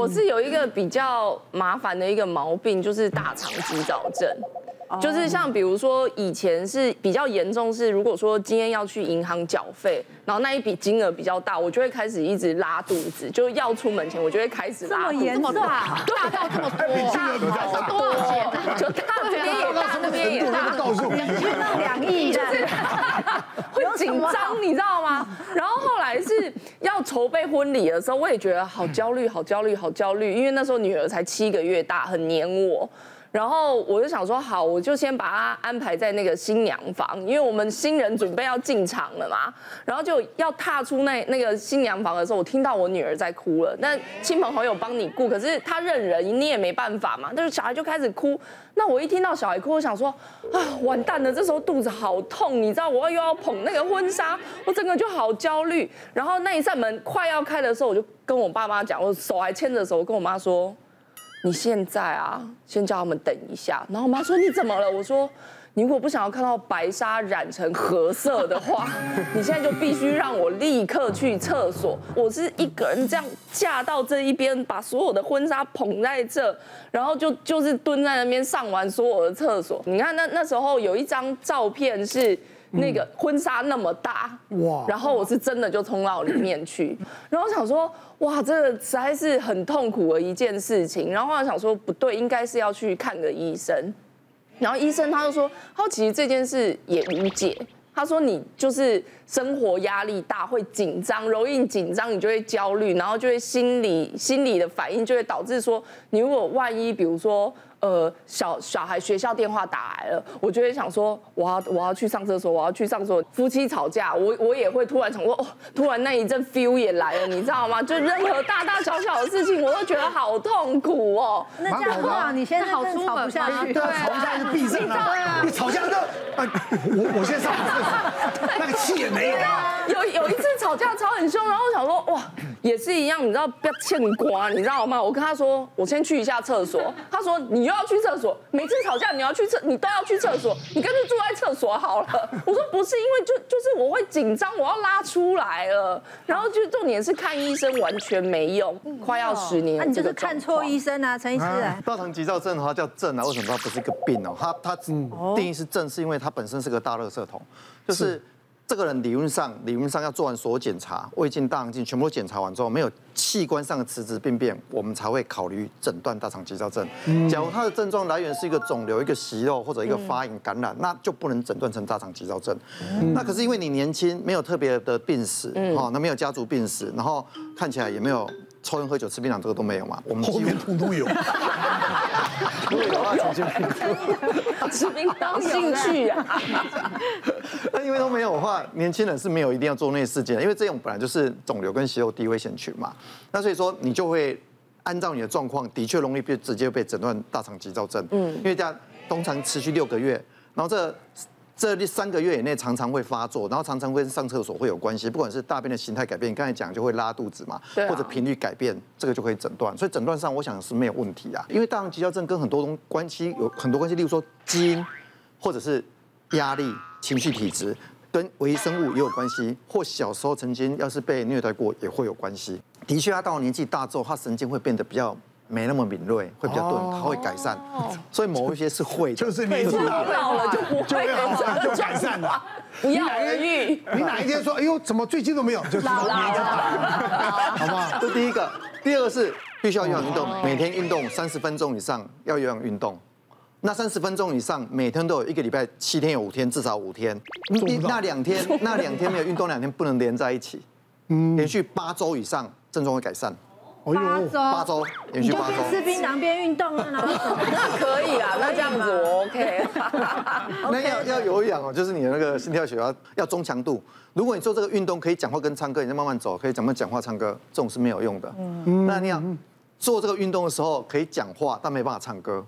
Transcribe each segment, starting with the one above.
我是有一个比较麻烦的一个毛病，就是大肠急躁症。就是像比如说以前是比较严重，是如果说今天要去银行缴费，然后那一笔金额比较大，我就会开始一直拉肚子，就要出门前我就会开始拉肚子。这么严重啊？大到这么多？大多少钱？就大这边也大，那边也大，告诉我，那两亿的，会紧张，你知道吗？然后后来是要筹备婚礼的时候，我也觉得好焦虑，好焦虑，好焦虑，因为那时候女儿才七个月大，很黏我。然后我就想说，好，我就先把他安排在那个新娘房，因为我们新人准备要进场了嘛。然后就要踏出那那个新娘房的时候，我听到我女儿在哭了。那亲朋好友帮你顾，可是他认人，你也没办法嘛。但是小孩就开始哭。那我一听到小孩哭，我想说，啊，完蛋了！这时候肚子好痛，你知道，我又要捧那个婚纱，我整个就好焦虑。然后那一扇门快要开的时候，我就跟我爸妈讲，我手还牵着手，我跟我妈说。你现在啊，先叫他们等一下。然后我妈说，你怎么了？我说，你如果不想要看到白纱染成褐色的话，你现在就必须让我立刻去厕所。我是一个人这样架到这一边，把所有的婚纱捧在这，然后就就是蹲在那边上完所有的厕所。你看那那时候有一张照片是。那个婚纱那么大哇，然后我是真的就冲到里面去，然后我想说哇，这个实在是很痛苦的一件事情，然后我想说不对，应该是要去看个医生，然后医生他就说，他说其实这件事也无解，他说你就是生活压力大，会紧张，容易紧张，你就会焦虑，然后就会心理心理的反应就会导致说，你如果万一比如说。呃，小小孩学校电话打来了，我就会想说，我要我要去上厕所，我要去上厕所。夫妻吵架，我我也会突然想说，哦，突然那一阵 feel 也来了，你知道吗？就任何大大小小的事情，我都觉得好痛苦哦。那这样的话，你现在好出下去，对，吵架是必胜啊。你吵架就，啊，我我先上厕所，那个气也没有啊。有有一次吵架吵很凶，然后我想说，哇，也是一样，你知道不要欠瓜，你知道吗？我跟他说，我先去一下厕所。他说你。又要去厕所，每次吵架你要去厕，你都要去厕所，你干脆住在厕所好了。我说不是，因为就就是我会紧张，我要拉出来了。然后就重点是看医生完全没用，快要十年。那你就是看错医生啊，陈医师。大肠急躁症的话叫症啊，为什么它不是一个病哦？它它定义是症，是因为它本身是个大垃圾桶，就是。这个人理论上，理论上要做完所有检查，胃镜、大肠镜全部都检查完之后，没有器官上的实质病变，我们才会考虑诊断大肠急躁症。假如他的症状来源是一个肿瘤、一个息肉或者一个发炎感染，那就不能诊断成大肠急躁症。那可是因为你年轻，没有特别的病史，哈，那没有家族病史，然后看起来也没有。抽烟喝酒吃槟榔这个都没有嘛？我们后面通通有。如果有啊，吃冰当兴趣啊。那因为都没有的话，年轻人是没有一定要做那些事件，因为这种本来就是肿瘤跟息肉低危险群嘛。那所以说你就会按照你的状况，的确容易被直接被诊断大肠急躁症。嗯。因为这样通常持续六个月，然后这。这三个月以内常常会发作，然后常常会上厕所会有关系，不管是大便的形态改变，刚才讲就会拉肚子嘛，或者频率改变，这个就可以诊断。所以诊断上我想是没有问题啊，因为大肠急躁症跟很多东关系有很多关系，例如说基因，或者是压力、情绪、体质，跟微生物也有关系，或小时候曾经要是被虐待过也会有关系。的确，他到了年纪大之后，他神经会变得比较。没那么敏锐，会比较钝，它会改善，所以某一些是会，就是年纪老了就不会了，就改善了。不要而愈。你哪一天说，哎呦，怎么最近都没有？就老了，好不好？这第一个，第二个是必须要有氧运动，每天运动三十分钟以上，要有氧运动。那三十分钟以上，每天都有一个礼拜七天有五天，至少五天。那两天，那两天没有运动，两天不能连在一起。连续八周以上，症状会改善。八周，八周，连续八周，边吃槟榔边运动啊，那可以啊，那这样子我 OK。那要要有氧哦，就是你的那个心跳血压要中强度。如果你做这个运动可以讲话跟唱歌，你再慢慢走，可以怎么讲话唱歌，这种是没有用的。嗯，那你要做这个运动的时候可以讲话，但没办法唱歌。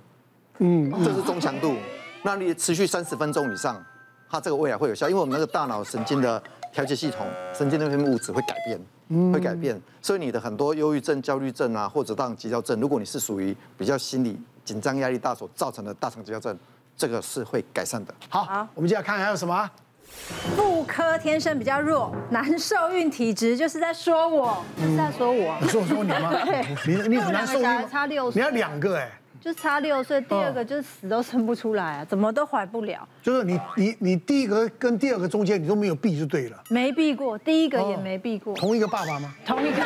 嗯，这是中强度。那你持续三十分钟以上，它这个未来会有效，因为我们那个大脑神经的调节系统，神经那边物质会改变。会改变，所以你的很多忧郁症、焦虑症啊，或者大肠急躁症，如果你是属于比较心理紧张、压力大所造成的大肠急躁症，这个是会改善的。好，我们接下来看还有什么？妇科天生比较弱，难受孕体质就是在说我，是在说我。你说我说你吗？你你很难受孕差六岁你要两个哎，就差六岁，第二个就是死都生不出来啊，怎么都怀不了，就是你你你第一个跟第二个中间你都没有避就对了，没避过，第一个也没避过，同一个爸爸吗？同一个，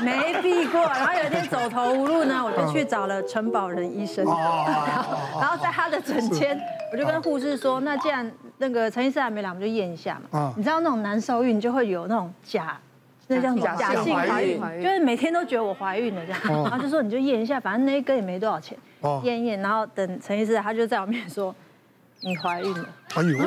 没避过。然后有一天走投无路呢，我就去找了陈保仁医生，然后在他的诊间，我就跟护士说，那既然那个陈医师还没来，我们就验一下嘛。你知道那种难受孕就会有那种假。那叫什么？假性怀孕，就是每天都觉得我怀孕了这样，然后就说你就验一下，反正那一根也没多少钱，验一验，然后等陈医师他就在我面前说你怀孕了。哎呦，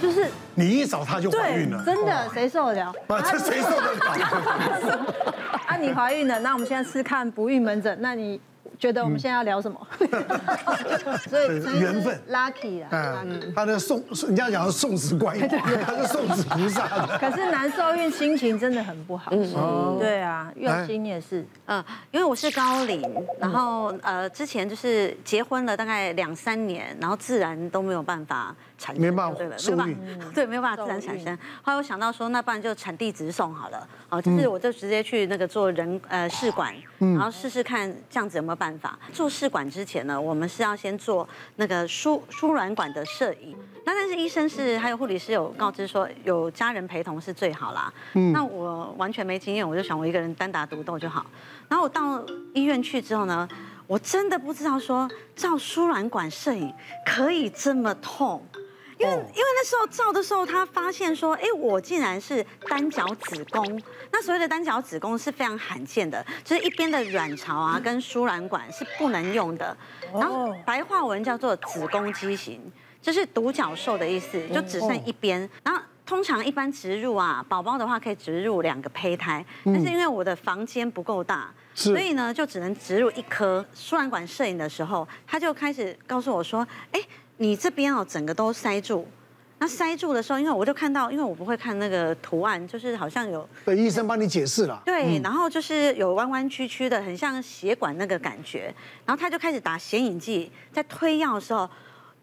就是你一找他就怀孕了，真的谁受得了？啊，这谁受得了？啊，你怀孕了，那我们现在是看不孕门诊，那你。觉得我们现在要聊什么？所以缘分，lucky 啊，他的送，人家讲的送子观音，他是送子菩萨的。可是难受孕心情真的很不好。嗯，对啊，月心也是。嗯，因为我是高龄，然后呃，之前就是结婚了大概两三年，然后自然都没有办法产生，没办法受孕，对，没有办法自然产生。后来我想到说，那不然就产地直送好了。哦，就是我就直接去那个做人呃试管，然后试试看这样子有没有办法。做试管之前呢，我们是要先做那个输输卵管的摄影。那但是医生是还有护理师有告知说，有家人陪同是最好啦。嗯那我完全没经验，我就想我一个人单打独斗就好。然后我到医院去之后呢，我真的不知道说照输卵管摄影可以这么痛。因为因为那时候照的时候，他发现说，哎，我竟然是单角子宫。那所谓的单角子宫是非常罕见的，就是一边的卵巢啊跟输卵管是不能用的。然后白话文叫做子宫畸形，就是独角兽的意思，就只剩一边。然后通常一般植入啊，宝宝的话可以植入两个胚胎，但是因为我的房间不够大，所以呢就只能植入一颗。输卵管摄影的时候，他就开始告诉我说，哎。你这边哦，整个都塞住。那塞住的时候，因为我就看到，因为我不会看那个图案，就是好像有对医生帮你解释了。对，然后就是有弯弯曲曲的，很像血管那个感觉。然后他就开始打显影剂，在推药的时候。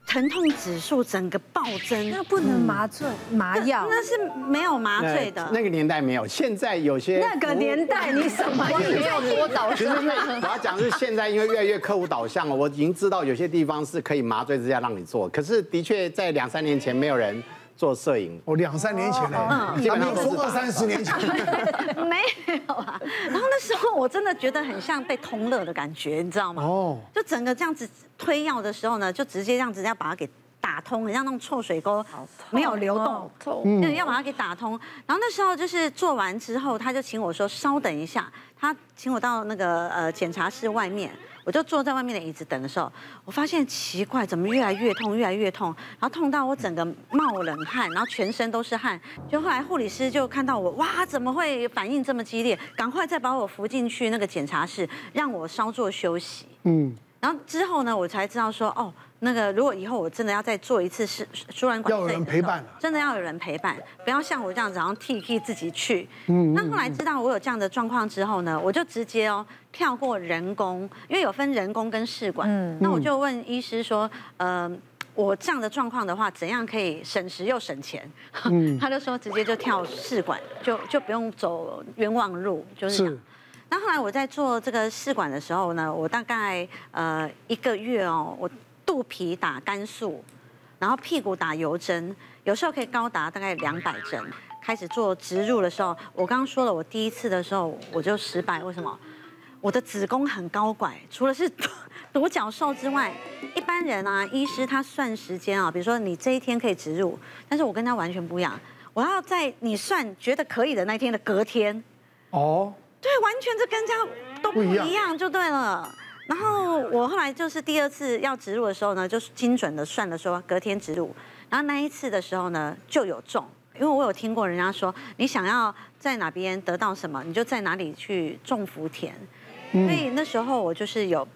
疼痛指数整个暴增，那不能麻醉麻药，那是没有麻醉的。那个年代没有，现在有些那个年代你什么也没有多导向。我要讲是现在，因为越来越客户导向了，我已经知道有些地方是可以麻醉之下让你做，可是的确在两三年前没有人。做摄影，哦，两三年前了，基本上说二三十年前，没有啊。然后那时候我真的觉得很像被通乐的感觉，你知道吗？哦，就整个这样子推药的时候呢，就直接这样子要把它给打通，很像那种臭水沟，没有流动，嗯，要把它给打通。然后那时候就是做完之后，他就请我说稍等一下，他请我到那个呃检查室外面。我就坐在外面的椅子等的时候，我发现奇怪，怎么越来越痛，越来越痛，然后痛到我整个冒冷汗，然后全身都是汗。就后来护理师就看到我，哇，怎么会反应这么激烈？赶快再把我扶进去那个检查室，让我稍作休息。嗯，然后之后呢，我才知道说，哦。那个，如果以后我真的要再做一次是输卵管，要有人陪伴，真的要有人陪伴，不要像我这样子，然后替替自己去。嗯。那后来知道我有这样的状况之后呢，我就直接哦跳过人工，因为有分人工跟试管。嗯。那我就问医师说，呃，我这样的状况的话，怎样可以省时又省钱？嗯。他就说直接就跳试管，就就不用走冤枉路，就是。是。那后来我在做这个试管的时候呢，我大概呃一个月哦，我。肚皮打肝素，然后屁股打油针，有时候可以高达大概两百针。开始做植入的时候，我刚刚说了，我第一次的时候我就失败，为什么？我的子宫很高拐，除了是独角兽之外，一般人啊，医师他算时间啊，比如说你这一天可以植入，但是我跟他完全不一样，我要在你算觉得可以的那一天的隔天。哦，对，完全是跟家都不一样，就对了。然后我后来就是第二次要植入的时候呢，就是精准的算了说隔天植入，然后那一次的时候呢就有中，因为我有听过人家说，你想要在哪边得到什么，你就在哪里去种福田，所以那时候我就是有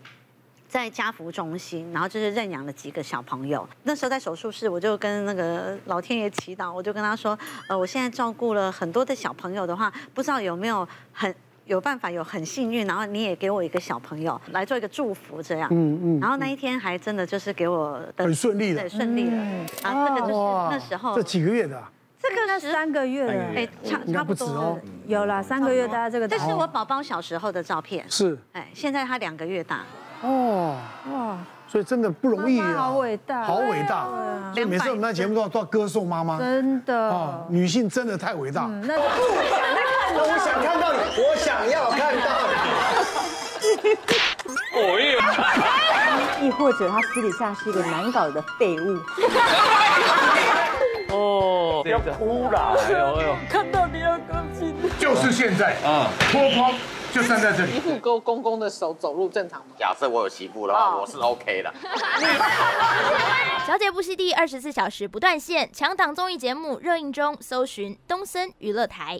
在家福中心，然后就是认养了几个小朋友。那时候在手术室，我就跟那个老天爷祈祷，我就跟他说，呃，我现在照顾了很多的小朋友的话，不知道有没有很。有办法有很幸运，然后你也给我一个小朋友来做一个祝福，这样。嗯嗯。然后那一天还真的就是给我的很顺利的，对，顺利了。然后这个就是那时候。这几个月的？这个是三个月了，哎，差差不多哦。有了三个月大家这个。这是我宝宝小时候的照片。是。哎，现在他两个月大。哦。哇。所以真的不容易啊，好伟大，好伟大。所以每次我们在节目都要都要歌颂妈妈。真的。女性真的太伟大。那就我想看到你，我想要看到你。哦耶！亦或者他私底下是一个难搞的废物。哦，不要哭了！哎呦哎呦，看到你要高兴。就是现在啊，脱光。就站在这里，媳妇勾公公的手走路正常吗？假设我有媳妇的话，我是 OK 的。小姐不息地二十四小时不断线，强档综艺节目热映中，搜寻东森娱乐台。